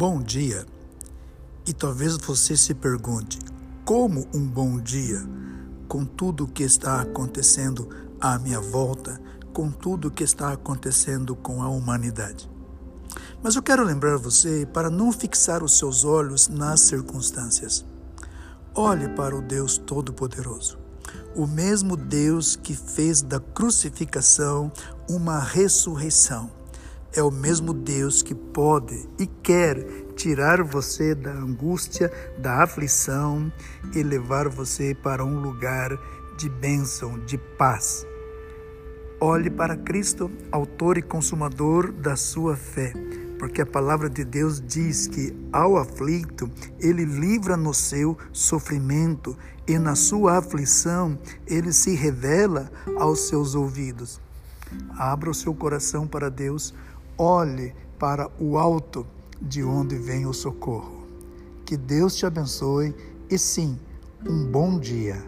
Bom dia. E talvez você se pergunte: como um bom dia? Com tudo o que está acontecendo à minha volta, com tudo o que está acontecendo com a humanidade. Mas eu quero lembrar você para não fixar os seus olhos nas circunstâncias. Olhe para o Deus Todo-Poderoso, o mesmo Deus que fez da crucificação uma ressurreição é o mesmo Deus que pode e quer tirar você da angústia, da aflição e levar você para um lugar de bênção, de paz. Olhe para Cristo, autor e consumador da sua fé, porque a palavra de Deus diz que ao aflito ele livra no seu sofrimento e na sua aflição ele se revela aos seus ouvidos. Abra o seu coração para Deus Olhe para o alto de onde vem o socorro. Que Deus te abençoe e sim, um bom dia.